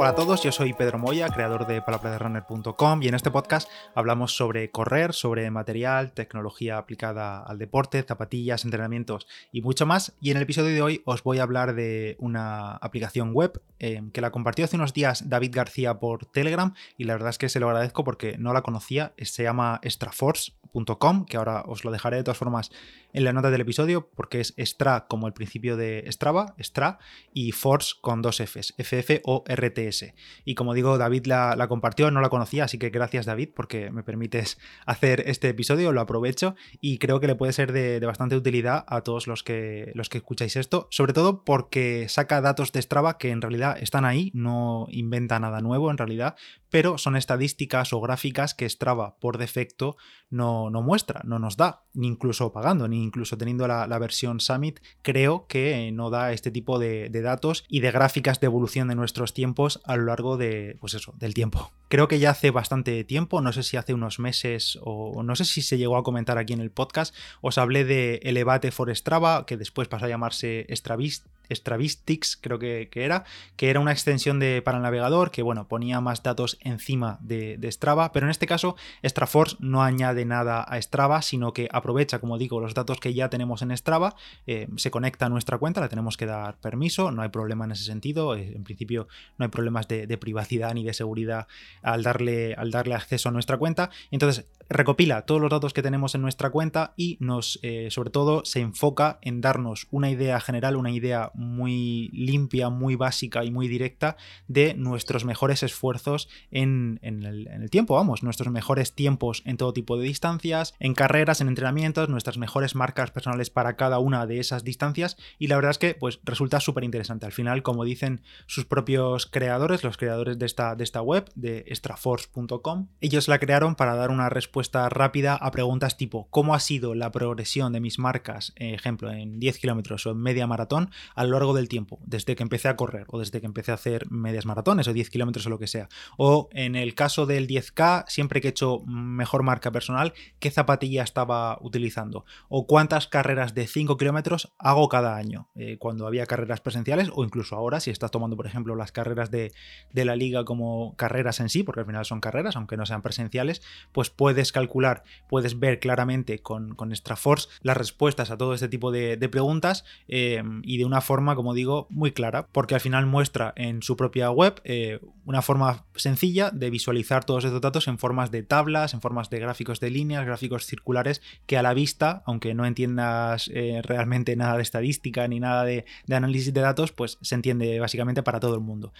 Hola a todos, yo soy Pedro Moya, creador de palabraderunner.com y en este podcast hablamos sobre correr, sobre material, tecnología aplicada al deporte, zapatillas, entrenamientos y mucho más. Y en el episodio de hoy os voy a hablar de una aplicación web eh, que la compartió hace unos días David García por Telegram y la verdad es que se lo agradezco porque no la conocía, se llama extraforce.com, que ahora os lo dejaré de todas formas en la nota del episodio porque es extra como el principio de Strava, extra, y force con dos Fs, FF o RTS. Y como digo, David la, compartió, no la conocía, así que gracias David porque me permites hacer este episodio, lo aprovecho y creo que le puede ser de, bastante utilidad a todos los que, los que escucháis esto, sobre todo porque saca datos de Strava que en realidad están ahí, no inventa nada nuevo en realidad, pero son estadísticas o gráficas que Strava por defecto no, no muestra, no nos da, ni incluso pagando, ni incluso teniendo la, versión Summit, creo que no da este tipo de, datos y de gráficas de evolución de nuestros tiempos a lo largo de, pues eso, del tiempo. Creo que ya hace bastante tiempo, no sé si hace unos meses o no sé si se llegó a comentar aquí en el podcast, os hablé de Elevate for Strava, que después pasó a llamarse Stravist Stravistix, creo que, era, que era una extensión de, para el navegador que, bueno, ponía más datos encima de, Strava, pero en este caso Straforce no añade nada a Strava, sino que aprovecha, como digo, los datos que ya tenemos en Strava, eh, se conecta a nuestra cuenta, le tenemos que dar permiso, no hay problema en ese sentido, eh, en principio no hay problemas de, privacidad ni de seguridad al darle, al darle acceso a nuestra cuenta, entonces recopila todos los datos que tenemos en nuestra cuenta y nos, eh, sobre todo, se enfoca en darnos una idea general, una idea muy limpia, muy básica y muy directa de nuestros mejores esfuerzos en, el, tiempo, vamos, nuestros mejores tiempos en todo tipo de distancias, en carreras, en entrenamientos, nuestras mejores marcas personales para cada una de esas distancias y la verdad es que pues resulta súper interesante. Al final, como dicen sus propios creadores, los creadores de esta, de esta web, de extraforce.com, ellos la crearon para dar una respuesta rápida a preguntas tipo ¿cómo ha sido la progresión de mis marcas, ejemplo, en 10 kilómetros o en media maratón a lo largo del tiempo, desde que empecé a correr o desde que empecé a hacer medias maratones o 10 kilómetros o lo que sea. O en el caso del 10K, siempre que he hecho mejor marca personal, ¿qué zapatilla estaba utilizando? O cuántas carreras de 5 kilómetros hago cada año, eh, cuando había carreras presenciales o incluso ahora, si estás tomando, por ejemplo, las carreras de, la liga como carreras en sí, porque al final son carreras, aunque no sean presenciales, pues puedes calcular, puedes ver claramente con, con las respuestas a todo este tipo de, preguntas eh, y de una forma como digo, muy clara, porque al final muestra en su propia web eh, una forma sencilla de visualizar todos estos datos en formas de tablas, en formas de gráficos de líneas, gráficos circulares, que a la vista, aunque no entiendas eh, realmente nada de estadística ni nada de, análisis de datos, pues se entiende básicamente para todo el mundo.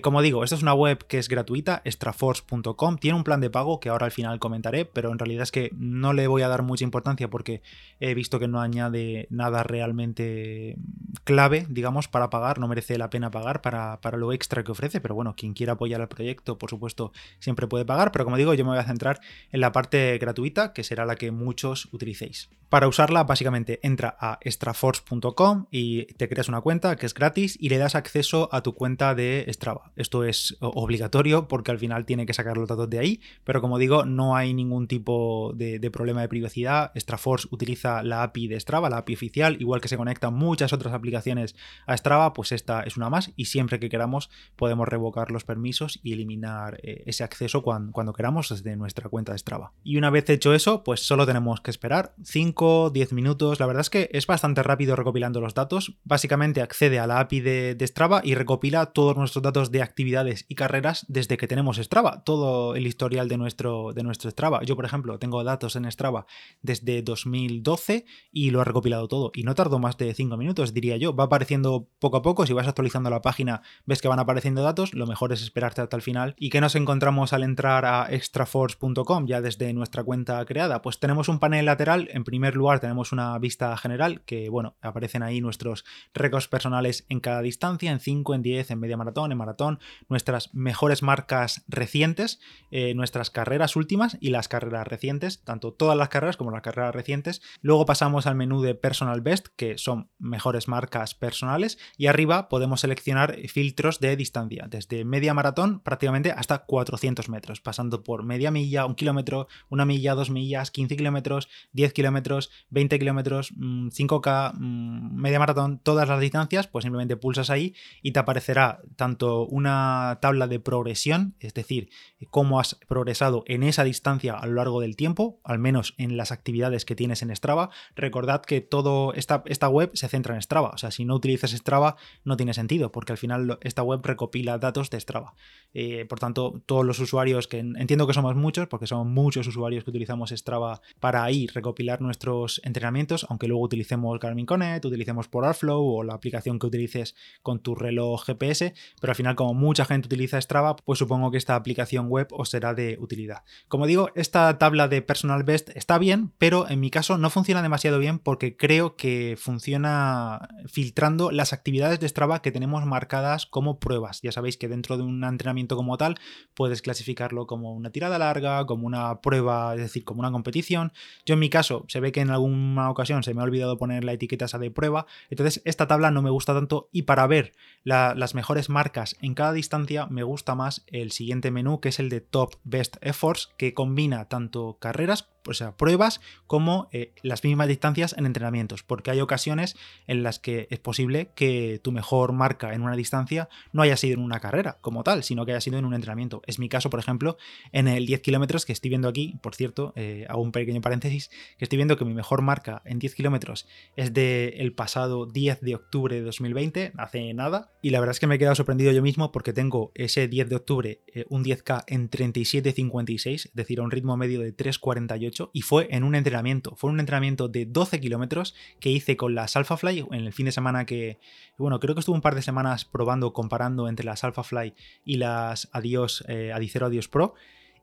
Como digo, esta es una web que es gratuita, extraforce.com, tiene un plan de pago que ahora al final comentaré, pero en realidad es que no le voy a dar mucha importancia porque he visto que no añade nada realmente clave digamos, para pagar, no merece la pena pagar para, para lo extra que ofrece, pero bueno, quien quiera apoyar al proyecto, por supuesto, siempre puede pagar, pero como digo, yo me voy a centrar en la parte gratuita, que será la que muchos utilicéis. Para usarla, básicamente entra a extraforce.com y te creas una cuenta que es gratis y le das acceso a tu cuenta de Strava. Esto es obligatorio porque al final tiene que sacar los datos de ahí, pero como digo, no hay ningún tipo de, problema de privacidad. Extraforce utiliza la API de Strava, la API oficial, igual que se conectan muchas otras aplicaciones a Strava, pues esta es una más y siempre que queramos podemos revocar los permisos y eliminar eh, ese acceso cuando, cuando, queramos desde nuestra cuenta de Strava. Y una vez hecho eso, pues solo tenemos que esperar 5, 10 minutos. La verdad es que es bastante rápido recopilando los datos. Básicamente accede a la API de, de Strava y recopila todos nuestros datos de actividades y carreras desde que tenemos Strava, todo el historial de nuestro, de nuestro Strava. Yo, por ejemplo, tengo datos en Strava desde 2012 y lo he recopilado todo. Y no tardó más de 5 minutos, diría yo. Va apareciendo poco a poco. Si vas actualizando la página, ves que van apareciendo datos. Lo mejor es esperarte hasta el final. ¿Y qué nos encontramos al entrar a extraforce.com ya desde nuestra cuenta creada? Pues tenemos un panel lateral. En primer lugar, tenemos una vista general que, bueno, aparecen ahí nuestros récords personales en cada distancia, en 5, en 10, en media maratón, en maratón, nuestras mejores marcas recientes, eh, nuestras carreras últimas y las carreras recientes, tanto todas las carreras como las carreras recientes. Luego pasamos al menú de Personal Best, que son mejores marcas personales, y arriba podemos seleccionar filtros de distancia, desde media maratón prácticamente hasta 400 metros, pasando por media milla, un kilómetro, una milla, dos millas, 15 kilómetros, 10 kilómetros, 20 kilómetros, 5K, mm, mm, media maratón, todas las distancias, pues simplemente pulsas ahí y te aparecerá tanto una tabla de progresión, es decir, cómo has progresado en esa distancia a lo largo del tiempo, al menos en las actividades que tienes en Strava. Recordad que todo esta, esta web se centra en Strava, o sea, si no utilizas Strava no tiene sentido, porque al final esta web recopila datos de Strava. Eh, por tanto, todos los usuarios, que entiendo que somos muchos, porque somos muchos usuarios que utilizamos Strava para ahí recopilar nuestros entrenamientos, aunque luego utilicemos Garmin Connect, utilicemos Polarflow o la aplicación que utilices con tu reloj GPS, pero al final como mucha gente utiliza Strava, pues supongo que esta aplicación web os será de utilidad. Como digo, esta tabla de personal best está bien, pero en mi caso no funciona demasiado bien porque creo que funciona filtrando las actividades de Strava que tenemos marcadas como pruebas. Ya sabéis que dentro de un entrenamiento como tal puedes clasificarlo como una tirada larga, como una prueba, es decir, como una competición. Yo en mi caso se ve que en alguna ocasión se me ha olvidado poner la etiqueta esa de prueba, entonces esta tabla no me gusta tanto y para ver las mejores marcas en cada distancia me gusta más el siguiente menú que es el de Top Best Efforts que combina tanto carreras o sea, pruebas como eh, las mismas distancias en entrenamientos, porque hay ocasiones en las que es posible que tu mejor marca en una distancia no haya sido en una carrera como tal, sino que haya sido en un entrenamiento. Es mi caso, por ejemplo, en el 10 kilómetros que estoy viendo aquí, por cierto, eh, hago un pequeño paréntesis, que estoy viendo que mi mejor marca en 10 kilómetros es del el pasado 10 de octubre de 2020, hace nada, y la verdad es que me he quedado sorprendido yo mismo porque tengo ese 10 de octubre, eh, un 10K en 37.56, es decir, a un ritmo medio de 3.48 y fue en un entrenamiento. Fue un entrenamiento de 12 kilómetros que hice con las Alphafly en el fin de semana que, bueno, creo que estuve un par de semanas probando, comparando entre las Alphafly y las Adios, eh, Adicero Adios Pro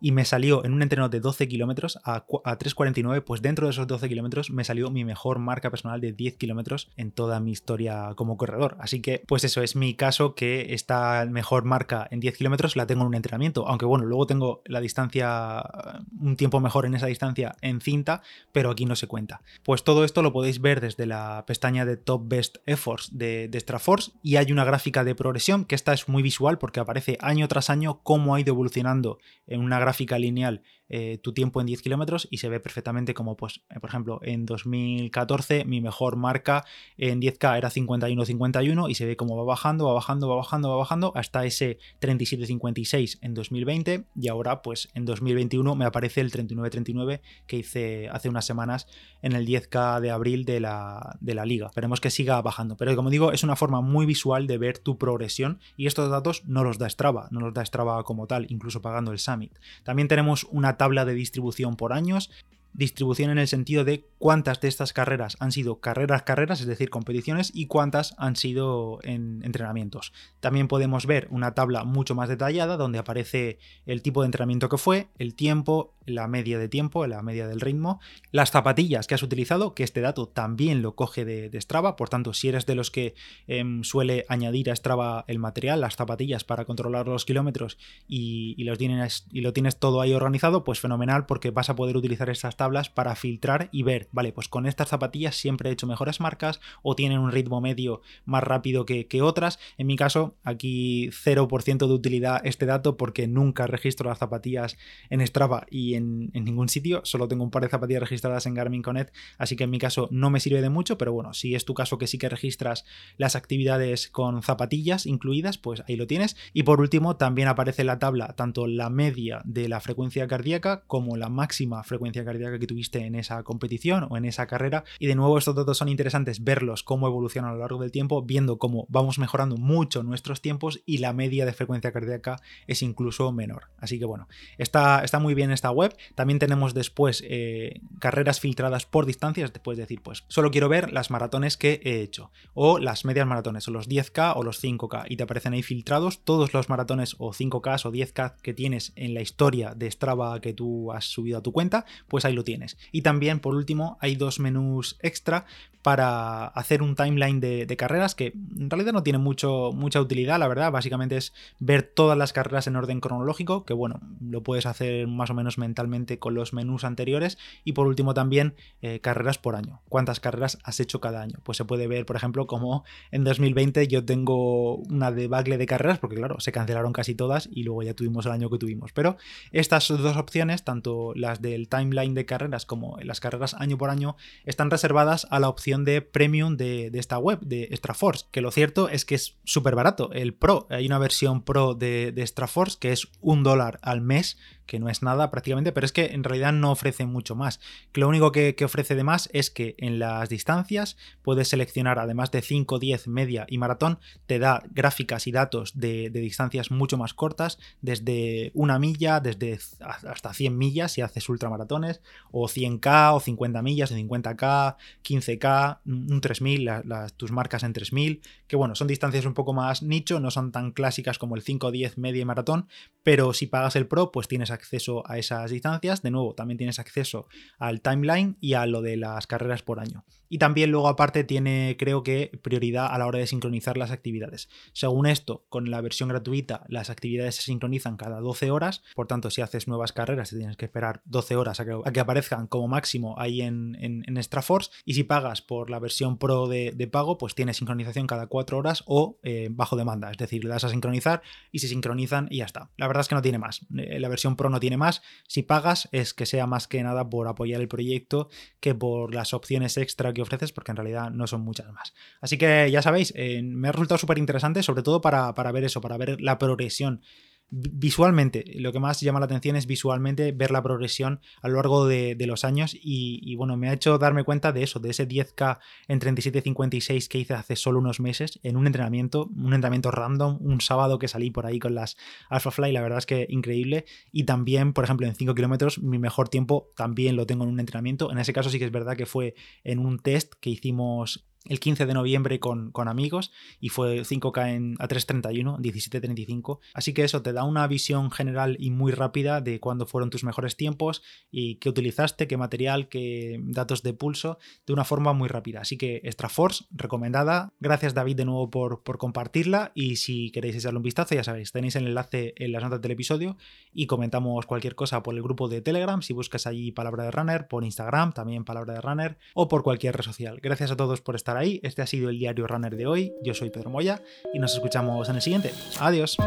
y me salió en un entreno de 12 kilómetros a, 3.49, pues dentro de esos 12 kilómetros me salió mi mejor marca personal de 10 kilómetros en toda mi historia como corredor. Así que, pues eso es mi caso, que esta mejor marca en 10 kilómetros la tengo en un entrenamiento, aunque bueno, luego tengo la distancia, un tiempo mejor en esa distancia en cinta, pero aquí no se cuenta. Pues todo esto lo podéis ver desde la pestaña de Top Best Efforts de, de y hay una gráfica de progresión que esta es muy visual porque aparece año tras año cómo ha ido evolucionando en una gráfica lineal eh, tu tiempo en 10 kilómetros y se ve perfectamente como, pues, eh, por ejemplo, en 2014 mi mejor marca en 10K era 51-51 y se ve como va bajando, va bajando, va bajando, va bajando hasta ese 37-56 en 2020 y ahora, pues, en 2021 me aparece el 39-39 que hice hace unas semanas en el 10K de abril de la, de la liga. Esperemos que siga bajando, pero como digo, es una forma muy visual de ver tu progresión y estos datos no los da Strava, no los da Strava como tal, incluso pagando el Summit. También tenemos una tabla de distribución por años distribución en el sentido de cuántas de estas carreras han sido carreras carreras, es decir, competiciones, y cuántas han sido en entrenamientos. También podemos ver una tabla mucho más detallada donde aparece el tipo de entrenamiento que fue, el tiempo, la media de tiempo, la media del ritmo, las zapatillas que has utilizado, que este dato también lo coge de, Strava, por tanto, si eres de los que em, suele añadir a Strava el material, las zapatillas para controlar los kilómetros y, los tienes, y lo tienes todo ahí organizado, pues fenomenal porque vas a poder utilizar estas tablas para filtrar y ver, vale, pues con estas zapatillas siempre he hecho mejores marcas o tienen un ritmo medio más rápido que, otras. En mi caso, aquí 0% de utilidad este dato porque nunca registro las zapatillas en Strava y en, ningún sitio, solo tengo un par de zapatillas registradas en Garmin Connect, así que en mi caso no me sirve de mucho, pero bueno, si es tu caso que sí que registras las actividades con zapatillas incluidas, pues ahí lo tienes. Y por último, también aparece la tabla tanto la media de la frecuencia cardíaca como la máxima frecuencia cardíaca que tuviste en esa competición o en esa carrera. Y de nuevo estos datos son interesantes verlos cómo evolucionan a lo largo del tiempo, viendo cómo vamos mejorando mucho nuestros tiempos y la media de frecuencia cardíaca es incluso menor. Así que bueno, está, está muy bien esta web. También tenemos después eh, carreras filtradas por distancias. Te puedes decir, pues solo quiero ver las maratones que he hecho o las medias maratones o los 10K o los 5K y te aparecen ahí filtrados todos los maratones o 5K o 10K que tienes en la historia de Strava que tú has subido a tu cuenta, pues ahí tienes. Y también, por último, hay dos menús extra para hacer un timeline de, carreras que en realidad no tiene mucho, mucha utilidad, la verdad. Básicamente es ver todas las carreras en orden cronológico, que bueno, lo puedes hacer más o menos mentalmente con los menús anteriores. Y por último también eh, carreras por año. ¿Cuántas carreras has hecho cada año? Pues se puede ver, por ejemplo, como en 2020 yo tengo una debacle de carreras, porque claro, se cancelaron casi todas y luego ya tuvimos el año que tuvimos. Pero estas dos opciones, tanto las del timeline de carreras como las carreras año por año, están reservadas a la opción de premium de, esta web, de Extraforce, que lo cierto es que es súper barato. El Pro, hay una versión Pro de, de Extraforce que es un dólar al mes que no es nada prácticamente, pero es que en realidad no ofrece mucho más. lo único que, ofrece de más es que en las distancias puedes seleccionar, además de 5, 10, media y maratón, te da gráficas y datos de, distancias mucho más cortas, desde una milla, desde hasta 100 millas si haces ultramaratones, o 100k, o 50 millas, o 50k, 15k, un 3000, tus marcas en 3000, que bueno, son distancias un poco más nicho, no son tan clásicas como el 5, 10, media y maratón, pero si pagas el Pro, pues tienes a esas distancias. De nuevo, también tienes acceso al timeline y a lo de las carreras por año. Y también luego aparte tiene, creo que, prioridad a la hora de sincronizar las actividades. Según esto, con la versión gratuita, las actividades se sincronizan cada 12 horas. Por tanto, si haces nuevas carreras, te tienes que esperar 12 horas a que, aparezcan como máximo ahí en, en, Extraforce. Y si pagas por la versión Pro de, pago, pues tienes sincronización cada 4 horas o eh, bajo demanda. Es decir, le das a sincronizar y se sincronizan y ya está. La verdad es que no tiene más. Eh, la versión Pro no tiene más. Si pagas es que sea más que nada por apoyar el proyecto que por las opciones extra que ofreces, porque en realidad no son muchas más. Así que ya sabéis, eh, me ha resultado súper interesante, sobre todo para, para ver eso, para ver la progresión visualmente, lo que más llama la atención es visualmente ver la progresión a lo largo de, los años y, bueno, me ha hecho darme cuenta de eso, de ese 10K en 37.56 que hice hace solo unos meses en un entrenamiento, un entrenamiento random, un sábado que salí por ahí con las Alphafly, la verdad es que increíble. Y también, por ejemplo, en 5 kilómetros mi mejor tiempo también lo tengo en un entrenamiento, en ese caso sí que es verdad que fue en un test que hicimos el 15 de noviembre con, con amigos y fue 5K en, a 3.31, 17.35. Así que eso te da una visión general y muy rápida de cuándo fueron tus mejores tiempos y qué utilizaste, qué material, qué datos de pulso, de una forma muy rápida. Así que Extra Force, recomendada. Gracias David de nuevo por, por compartirla y si queréis echarle un vistazo, ya sabéis, tenéis el enlace en las notas del episodio y comentamos cualquier cosa por el grupo de Telegram, si buscas allí Palabra de Runner, por Instagram, también Palabra de Runner o por cualquier red social. Gracias a todos por ahí. Este ha sido el diario runner de hoy. Yo soy Pedro Moya y nos escuchamos en el siguiente. Adiós.